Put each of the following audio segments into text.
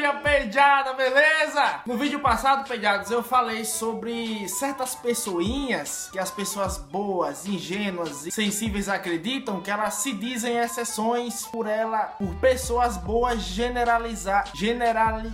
minha peidada, beleza? No vídeo passado, peidados, eu falei sobre certas pessoinhas que as pessoas boas, ingênuas e sensíveis acreditam que elas se dizem exceções por ela, por pessoas boas generalizar, generali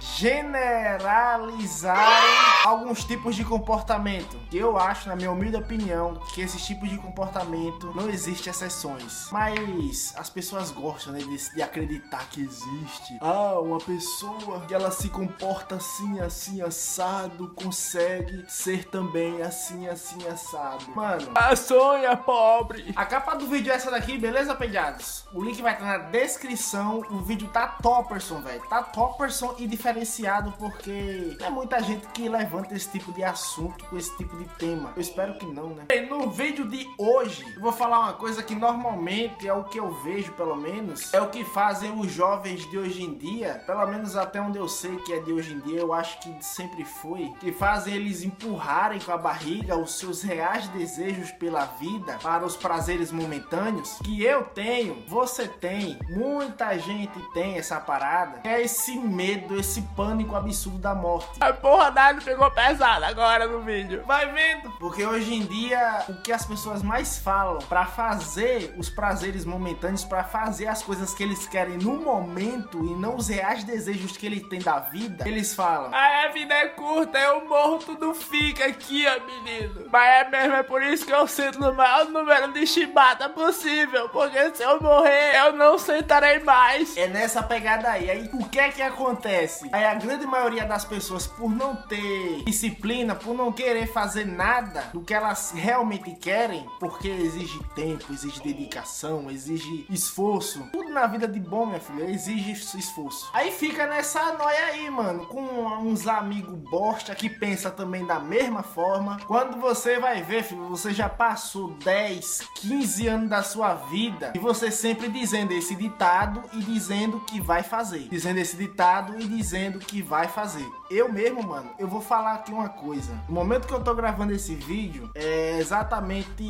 generalizarem alguns tipos de comportamento. Eu acho, na minha humilde opinião, que esses tipos de comportamento não existem exceções. Mas as pessoas gostam né, de, de, acreditar que existe. Ah, uma pessoa que ela se comporta assim, assim, assado, consegue ser também assim, assim, assado. Mano, a sonha pobre. A capa do vídeo é essa daqui, beleza, pegados? O link vai estar na descrição. O vídeo tá topperson, velho. Tá topperson e diferente diferenciado porque é muita gente que levanta esse tipo de assunto com esse tipo de tema. Eu espero que não, né? E no vídeo de hoje, eu vou falar uma coisa que normalmente é o que eu vejo, pelo menos, é o que fazem os jovens de hoje em dia, pelo menos até onde eu sei que é de hoje em dia, eu acho que sempre foi, que fazem eles empurrarem com a barriga os seus reais desejos pela vida para os prazeres momentâneos, que eu tenho, você tem, muita gente tem essa parada, é esse medo, esse pânico absurdo da morte. A porra da pegou pesado agora no vídeo. Vai vendo. Porque hoje em dia, o que as pessoas mais falam para fazer os prazeres momentâneos, para fazer as coisas que eles querem no momento e não os reais desejos que eles têm da vida, eles falam: Ah, a vida é curta, eu morro, tudo fica aqui, ó, menino. Mas é mesmo, é por isso que eu sinto no maior número de chibata possível. Porque se eu morrer, eu não sentarei mais. É nessa pegada aí. Aí o que é que acontece? Aí a grande maioria das pessoas, por não ter disciplina, por não querer fazer nada do que elas realmente querem, porque exige tempo, exige dedicação, exige esforço. Tudo na vida de bom, minha filha, exige esforço. Aí fica nessa noia aí, mano, com uns amigos bosta que pensa também da mesma forma. Quando você vai ver, filho, você já passou 10, 15 anos da sua vida e você sempre dizendo esse ditado e dizendo que vai fazer. Dizendo esse ditado e dizendo dizendo que vai fazer. Eu mesmo, mano, eu vou falar aqui uma coisa. No momento que eu tô gravando esse vídeo, é exatamente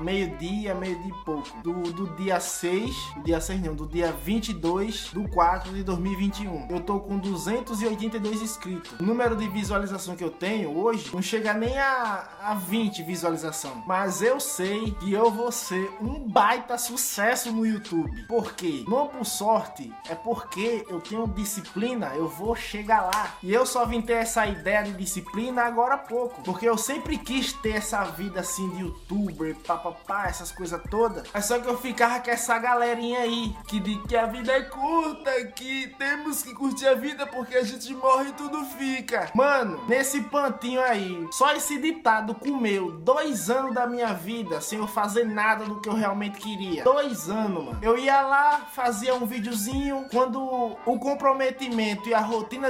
meio-dia, meio-dia e pouco. Do, do dia 6, do dia 6 não, do dia 22 do 4 de 2021. Eu tô com 282 inscritos. O número de visualização que eu tenho hoje não chega nem a, a 20 visualização. Mas eu sei que eu vou ser um baita sucesso no YouTube. Por quê? Não por sorte, é porque eu tenho disciplina, eu vou chegar lá. E eu só vim ter essa ideia de disciplina agora há pouco. Porque eu sempre quis ter essa vida assim de youtuber, papapá, essas coisas todas. É só que eu ficava com essa galerinha aí que diz que a vida é curta, que temos que curtir a vida porque a gente morre e tudo fica. Mano, nesse pantinho aí, só esse ditado comeu dois anos da minha vida sem eu fazer nada do que eu realmente queria. Dois anos, mano. Eu ia lá, fazia um videozinho. Quando o comprometimento e a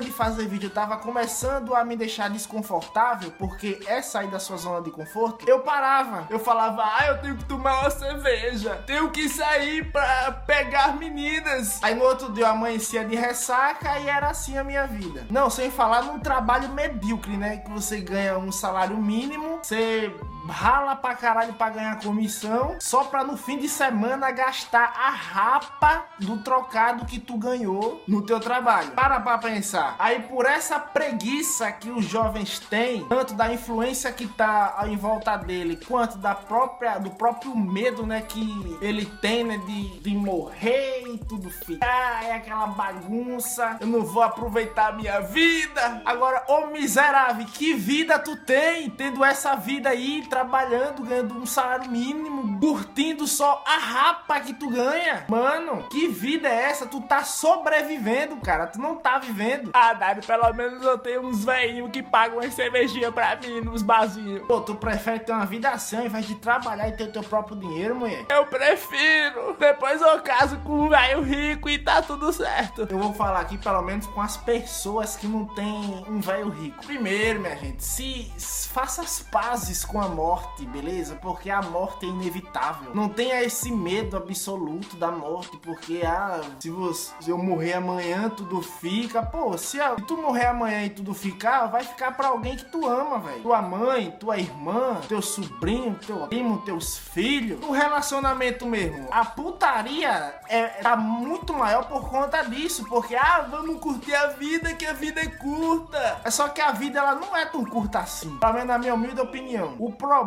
de fazer vídeo tava começando a me deixar desconfortável, porque é sair da sua zona de conforto, eu parava. Eu falava, ah, eu tenho que tomar uma cerveja, tenho que sair pra pegar meninas. Aí no outro dia eu amanhecia de ressaca e era assim a minha vida. Não, sem falar num trabalho medíocre, né? Que você ganha um salário mínimo, você rala pra caralho pra ganhar comissão, só pra no fim de semana gastar a rapa do trocado que tu ganhou no teu trabalho. Para pra pensar. Aí por essa preguiça que os jovens têm, tanto da influência que tá em volta dele, quanto da própria do próprio medo, né, que ele tem, né, de, de morrer e tudo ficar, é aquela bagunça, eu não vou aproveitar a minha vida. Agora, ô miserável, que vida tu tem tendo essa vida aí, trabalhando, ganhando um salário mínimo, curtindo só a rapa que tu ganha. Mano, que vida é essa? Tu tá sobrevivendo, cara. Tu não tá vivendo. Ah, Dário, pelo menos eu tenho uns velhinhos que pagam uma cervejinha pra mim nos barzinhos. Pô, tu prefere ter uma vida assim ao invés de trabalhar e ter o teu próprio dinheiro, mulher? Eu prefiro. Depois eu caso com um velho rico e tá tudo certo. Eu vou falar aqui pelo menos com as pessoas que não tem um velho rico. Primeiro, minha gente, se faça as pazes com a morte morte, beleza? Porque a morte é inevitável. Não tenha esse medo absoluto da morte, porque ah, se, você, se eu morrer amanhã, tudo fica. Pô, se, se tu morrer amanhã e tudo ficar, vai ficar para alguém que tu ama, velho. Tua mãe, tua irmã, teu sobrinho, teu primo, teus filhos. O relacionamento mesmo. A putaria é, tá muito maior por conta disso, porque ah, vamos curtir a vida, que a vida é curta. É só que a vida ela não é tão curta assim. Tá vendo na minha humilde opinião. O problema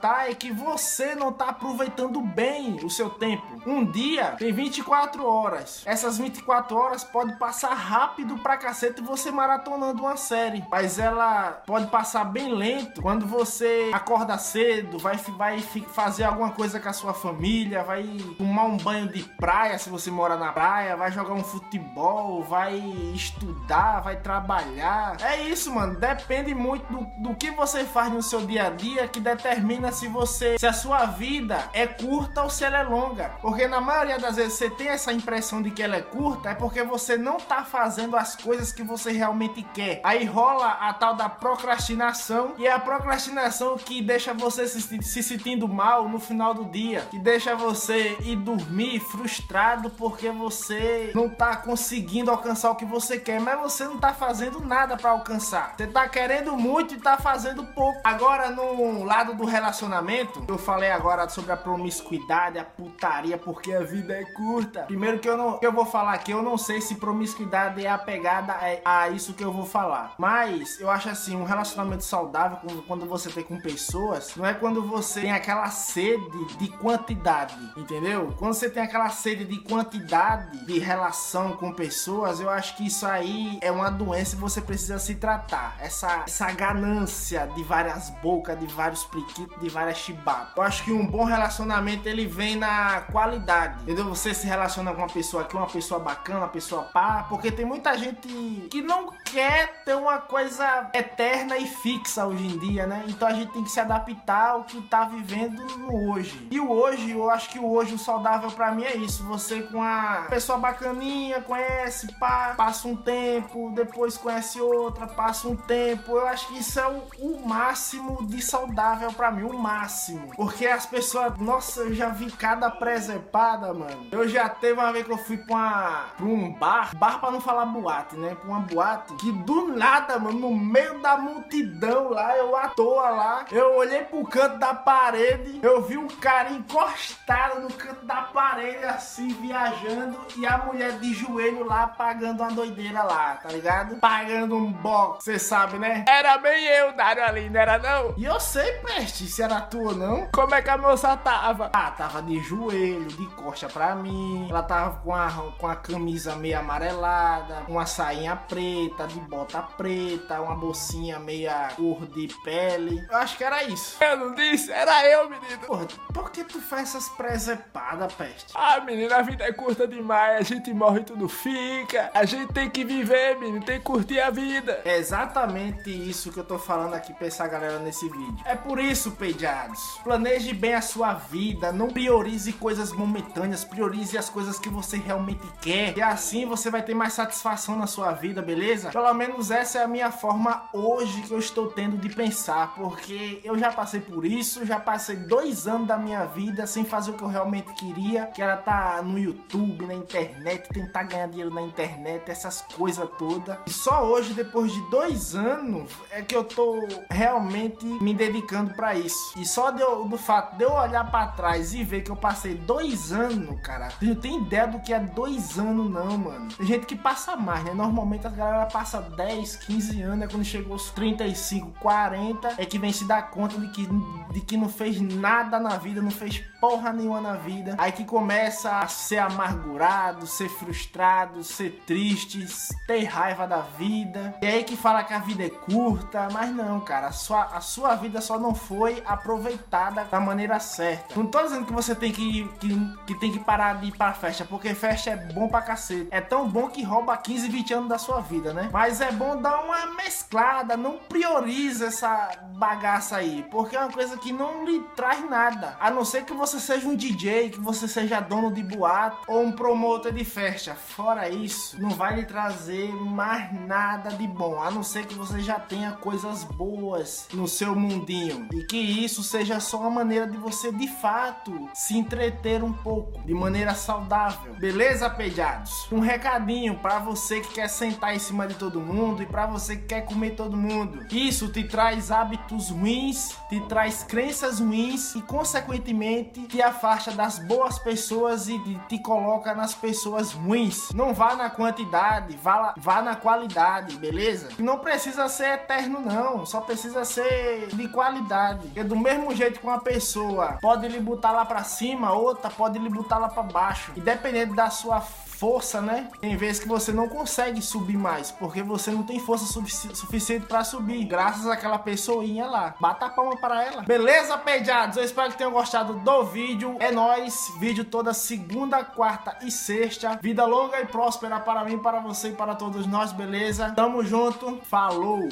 tá é que você não tá aproveitando bem o seu tempo. Um dia tem 24 horas. Essas 24 horas pode passar rápido pra cacete você maratonando uma série, mas ela pode passar bem lento quando você acorda cedo, vai vai fazer alguma coisa com a sua família, vai tomar um banho de praia se você mora na praia, vai jogar um futebol, vai estudar, vai trabalhar. É isso, mano. Depende muito do, do que você faz no seu dia a dia que determina se você, se a sua vida é curta ou se ela é longa. Porque na maioria das vezes você tem essa impressão de que ela é curta, é porque você não tá fazendo as coisas que você realmente quer. Aí rola a tal da procrastinação e é a procrastinação que deixa você se, se sentindo mal no final do dia, que deixa você ir dormir frustrado porque você não tá conseguindo alcançar o que você quer, mas você não tá fazendo nada para alcançar. Você tá querendo muito e tá fazendo pouco. Agora no lado do relacionamento, eu falei agora sobre a promiscuidade, a putaria, porque a vida é curta. Primeiro que eu não, que eu vou falar aqui, eu não sei se promiscuidade é apegada a, a isso que eu vou falar. Mas eu acho assim, um relacionamento saudável quando você tem com pessoas, não é quando você tem aquela sede de quantidade, entendeu? Quando você tem aquela sede de quantidade de relação com pessoas, eu acho que isso aí é uma doença e você precisa se tratar. Essa, essa ganância de várias bocas, de vários pliquitos, de várias chibatas. Eu acho que um bom relacionamento ele vem na qualidade, entendeu? Você se relaciona com uma pessoa que é uma pessoa bacana, uma pessoa pá, porque tem muita gente que não quer ter uma coisa eterna e fixa hoje em dia, né? Então a gente tem que se adaptar ao que tá vivendo no hoje. E o hoje, eu acho que o hoje o saudável para mim é isso. Você com a pessoa bacaninha, conhece, pá, passa um tempo, depois conhece outra, passa um tempo. Eu acho que isso é o, o máximo de saudável para mim, o máximo. Porque as pessoas, nossa, eu já vi cada presepada, mano. Eu já teve uma vez que eu fui pra, uma, pra um bar, bar pra não falar boate, né? Pra uma boate, que do nada, mano, no meio da multidão lá, eu à toa lá, eu olhei pro canto da parede, eu vi um cara encostado no canto da parede, assim, viajando, e a mulher de joelho lá pagando uma doideira lá, tá ligado? Pagando um box, você sabe, né? Era bem eu, Dário ali, não era não? E eu sei, peste, se era tu ou não. Como é que a moça tava? Ah, tava de joelho, de costa pra mim. Ela tava com a, com a camisa meio amarelada, uma sainha preta, de bota preta, uma bolsinha meia cor de pele. Eu acho que era isso. Eu não disse, era eu, menino. Porra, por que tu faz essas presepadas, peste? Ah, menino, a vida é curta demais. A gente morre e tudo fica. A gente tem que viver, menino, tem que curtir a vida. É exatamente isso que eu tô falando aqui pra essa galera nesse vídeo. É por isso, pediados. Planeje bem a sua vida, não priorize coisas momentâneas, priorize as coisas que você realmente quer. E assim você vai ter mais satisfação na sua vida, beleza? Pelo menos essa é a minha forma hoje que eu estou tendo de pensar, porque eu já passei por isso, já passei dois anos da minha vida sem fazer o que eu realmente queria, que era estar tá no YouTube, na internet, tentar ganhar dinheiro na internet, essas coisas todas. E só hoje, depois de dois anos, é que eu tô realmente me dedicando para isso. E só do, do fato de eu olhar para trás e ver que eu passei dois anos, cara, eu não tenho ideia do que é dois anos, não, mano. Tem gente que passa mais, né? Normalmente a galera passa 10, 15 anos, é quando chegou os 35, 40, é que vem se dar conta de que, de que não fez nada na vida, não fez porra nenhuma na vida. Aí que começa a ser amargurado, ser frustrado, ser triste, ter raiva da vida. E aí que fala que a vida é curta, mas não, cara, a sua, a sua vida só não foi aproveitada da maneira certa. Não tô dizendo que você tem que, que, que tem que parar de ir pra festa, porque festa é bom pra cacete. É tão bom que rouba 15, 20 anos da sua vida, né? Mas é bom dar uma mesclada, não prioriza essa bagaça aí, porque é uma coisa que não lhe traz nada. A não ser que você seja um DJ, que você seja dono de boate ou um promotor de festa. Fora isso, não vai lhe trazer mais nada de bom, a não ser que você já tenha coisas boas no seu mundinho e que isso seja só uma maneira de você de fato se entreter um pouco de maneira saudável. Beleza, pediados? Um recadinho para você que quer sentar em cima de todo mundo e para você que quer comer todo mundo. Isso te traz hábitos ruins, te traz crenças ruins e consequentemente te afasta das boas pessoas e te coloca nas pessoas ruins. Não vá na quantidade, vá, vá na qualidade, beleza? Não precisa ser eterno não, só precisa ser de qualidade. Porque do mesmo jeito que uma pessoa pode lhe botar lá para cima, outra pode lhe botar lá para baixo. E dependendo da sua força, né? Tem vezes que você não consegue subir mais, porque você não tem força sufici suficiente para subir, graças àquela pessoinha lá. Bata a palma para ela. Beleza, pediados? Eu espero que tenham gostado do vídeo. É nóis. Vídeo toda segunda, quarta e sexta. Vida longa e próspera para mim, para você e para todos nós, beleza? Tamo junto. Falou!